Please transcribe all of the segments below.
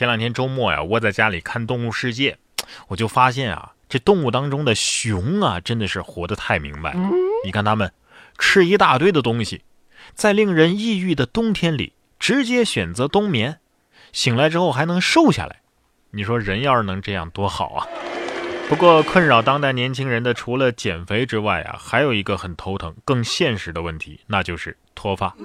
前两天周末呀，窝在家里看《动物世界》，我就发现啊，这动物当中的熊啊，真的是活得太明白了。你看它们吃一大堆的东西，在令人抑郁的冬天里，直接选择冬眠，醒来之后还能瘦下来。你说人要是能这样多好啊！不过困扰当代年轻人的，除了减肥之外啊，还有一个很头疼、更现实的问题，那就是脱发。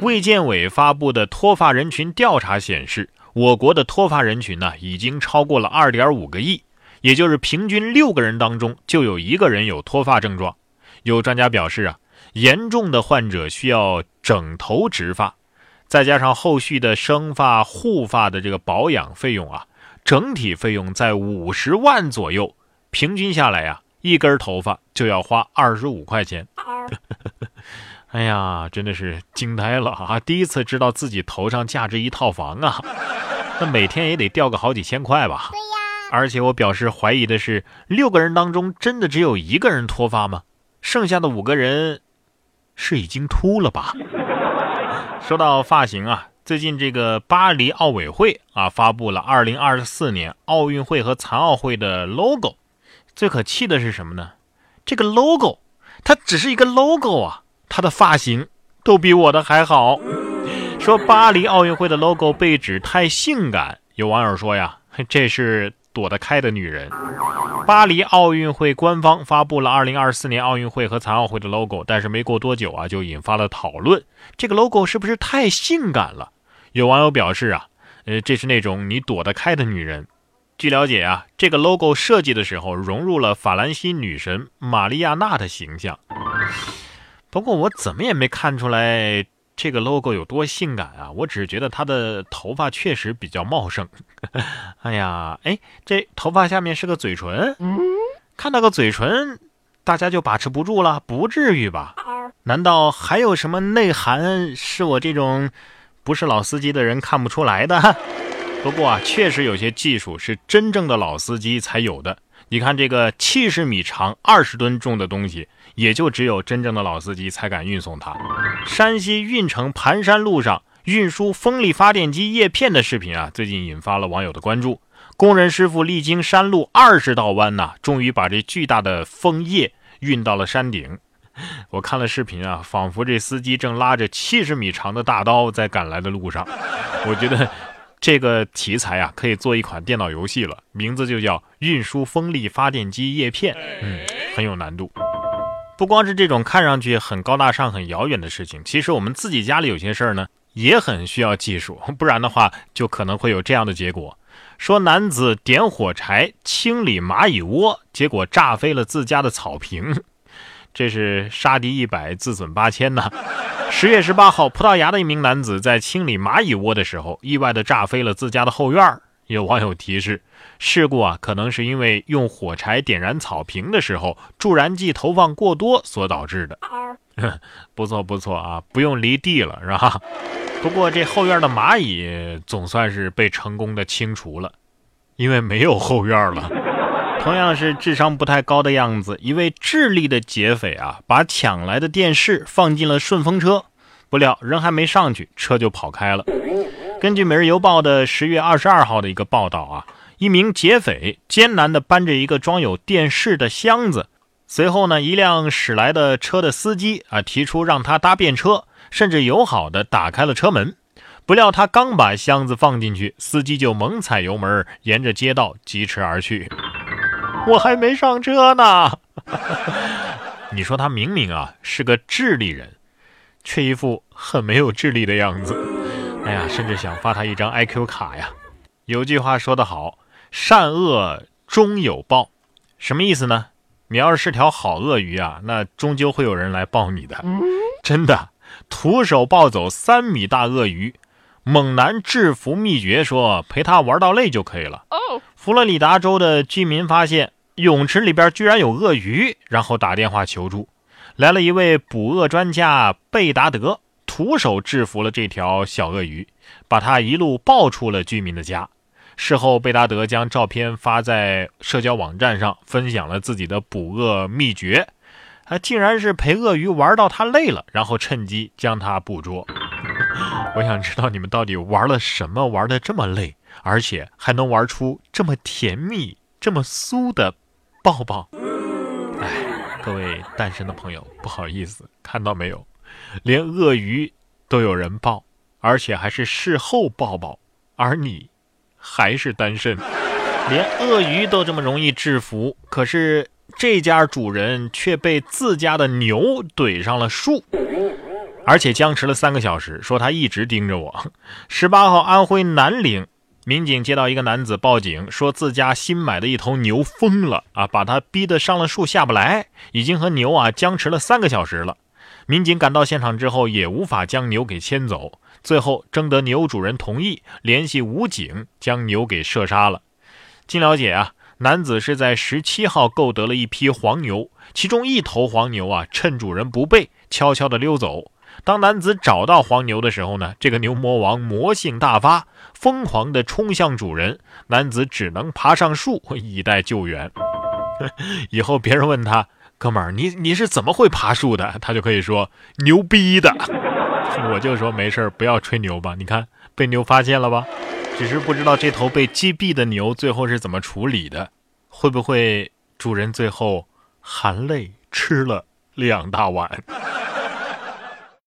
卫健委发布的脱发人群调查显示，我国的脱发人群呢，已经超过了二点五个亿，也就是平均六个人当中就有一个人有脱发症状。有专家表示啊，严重的患者需要整头植发，再加上后续的生发、护发的这个保养费用啊。整体费用在五十万左右，平均下来呀，一根头发就要花二十五块钱。哎呀，真的是惊呆了啊！第一次知道自己头上价值一套房啊，那每天也得掉个好几千块吧？对呀。而且我表示怀疑的是，六个人当中真的只有一个人脱发吗？剩下的五个人是已经秃了吧？说到发型啊。最近这个巴黎奥委会啊发布了2024年奥运会和残奥会的 logo，最可气的是什么呢？这个 logo 它只是一个 logo 啊，它的发型都比我的还好。说巴黎奥运会的 logo 被指太性感，有网友说呀，这是躲得开的女人。巴黎奥运会官方发布了2024年奥运会和残奥会的 logo，但是没过多久啊就引发了讨论，这个 logo 是不是太性感了？有网友表示啊，呃，这是那种你躲得开的女人。据了解啊，这个 logo 设计的时候融入了法兰西女神玛丽亚娜的形象。不过我怎么也没看出来这个 logo 有多性感啊，我只是觉得他的头发确实比较茂盛。哎呀，哎，这头发下面是个嘴唇，看到个嘴唇，大家就把持不住了？不至于吧？难道还有什么内涵是我这种？不是老司机的人看不出来的。不过啊，确实有些技术是真正的老司机才有的。你看这个七十米长、二十吨重的东西，也就只有真正的老司机才敢运送它。山西运城盘山路上运输风力发电机叶片的视频啊，最近引发了网友的关注。工人师傅历经山路二十道弯呐，终于把这巨大的枫叶运到了山顶。我看了视频啊，仿佛这司机正拉着七十米长的大刀在赶来的路上。我觉得这个题材啊，可以做一款电脑游戏了，名字就叫《运输风力发电机叶片》。嗯，很有难度。不光是这种看上去很高大上、很遥远的事情，其实我们自己家里有些事儿呢，也很需要技术，不然的话，就可能会有这样的结果：说男子点火柴清理蚂蚁窝，结果炸飞了自家的草坪。这是杀敌一百，自损八千呐！十月十八号，葡萄牙的一名男子在清理蚂蚁窝的时候，意外的炸飞了自家的后院。有网友提示，事故啊，可能是因为用火柴点燃草坪的时候，助燃剂投放过多所导致的。不错不错啊，不用离地了是吧？不过这后院的蚂蚁总算是被成功的清除了，因为没有后院了。同样是智商不太高的样子，一位智利的劫匪啊，把抢来的电视放进了顺风车，不料人还没上去，车就跑开了。根据《每日邮报》的十月二十二号的一个报道啊，一名劫匪艰难地搬着一个装有电视的箱子，随后呢，一辆驶来的车的司机啊提出让他搭便车，甚至友好地打开了车门。不料他刚把箱子放进去，司机就猛踩油门，沿着街道疾驰而去。我还没上车呢，你说他明明啊是个智利人，却一副很没有智力的样子。哎呀，甚至想发他一张 IQ 卡呀。有句话说得好，善恶终有报，什么意思呢？你要是是条好鳄鱼啊，那终究会有人来抱你的。真的，徒手抱走三米大鳄鱼，猛男制服秘诀说陪他玩到累就可以了。佛罗里达州的居民发现。泳池里边居然有鳄鱼，然后打电话求助，来了一位捕鳄专家贝达德，徒手制服了这条小鳄鱼，把它一路抱出了居民的家。事后，贝达德将照片发在社交网站上，分享了自己的捕鳄秘诀，啊竟然是陪鳄鱼玩到它累了，然后趁机将它捕捉。我想知道你们到底玩了什么，玩的这么累，而且还能玩出这么甜蜜、这么酥的抱抱。哎，各位单身的朋友，不好意思，看到没有，连鳄鱼都有人抱，而且还是事后抱抱，而你还是单身，连鳄鱼都这么容易制服，可是这家主人却被自家的牛怼上了树。而且僵持了三个小时，说他一直盯着我。十八号，安徽南陵民警接到一个男子报警，说自家新买的一头牛疯了啊，把他逼得上了树下不来，已经和牛啊僵持了三个小时了。民警赶到现场之后，也无法将牛给牵走，最后征得牛主人同意，联系武警将牛给射杀了。经了解啊，男子是在十七号购得了一批黄牛，其中一头黄牛啊，趁主人不备，悄悄地溜走。当男子找到黄牛的时候呢，这个牛魔王魔性大发，疯狂地冲向主人，男子只能爬上树以待救援。以后别人问他，哥们儿，你你是怎么会爬树的？他就可以说牛逼的。我就说没事不要吹牛吧。你看被牛发现了吧？只是不知道这头被击毙的牛最后是怎么处理的，会不会主人最后含泪吃了两大碗？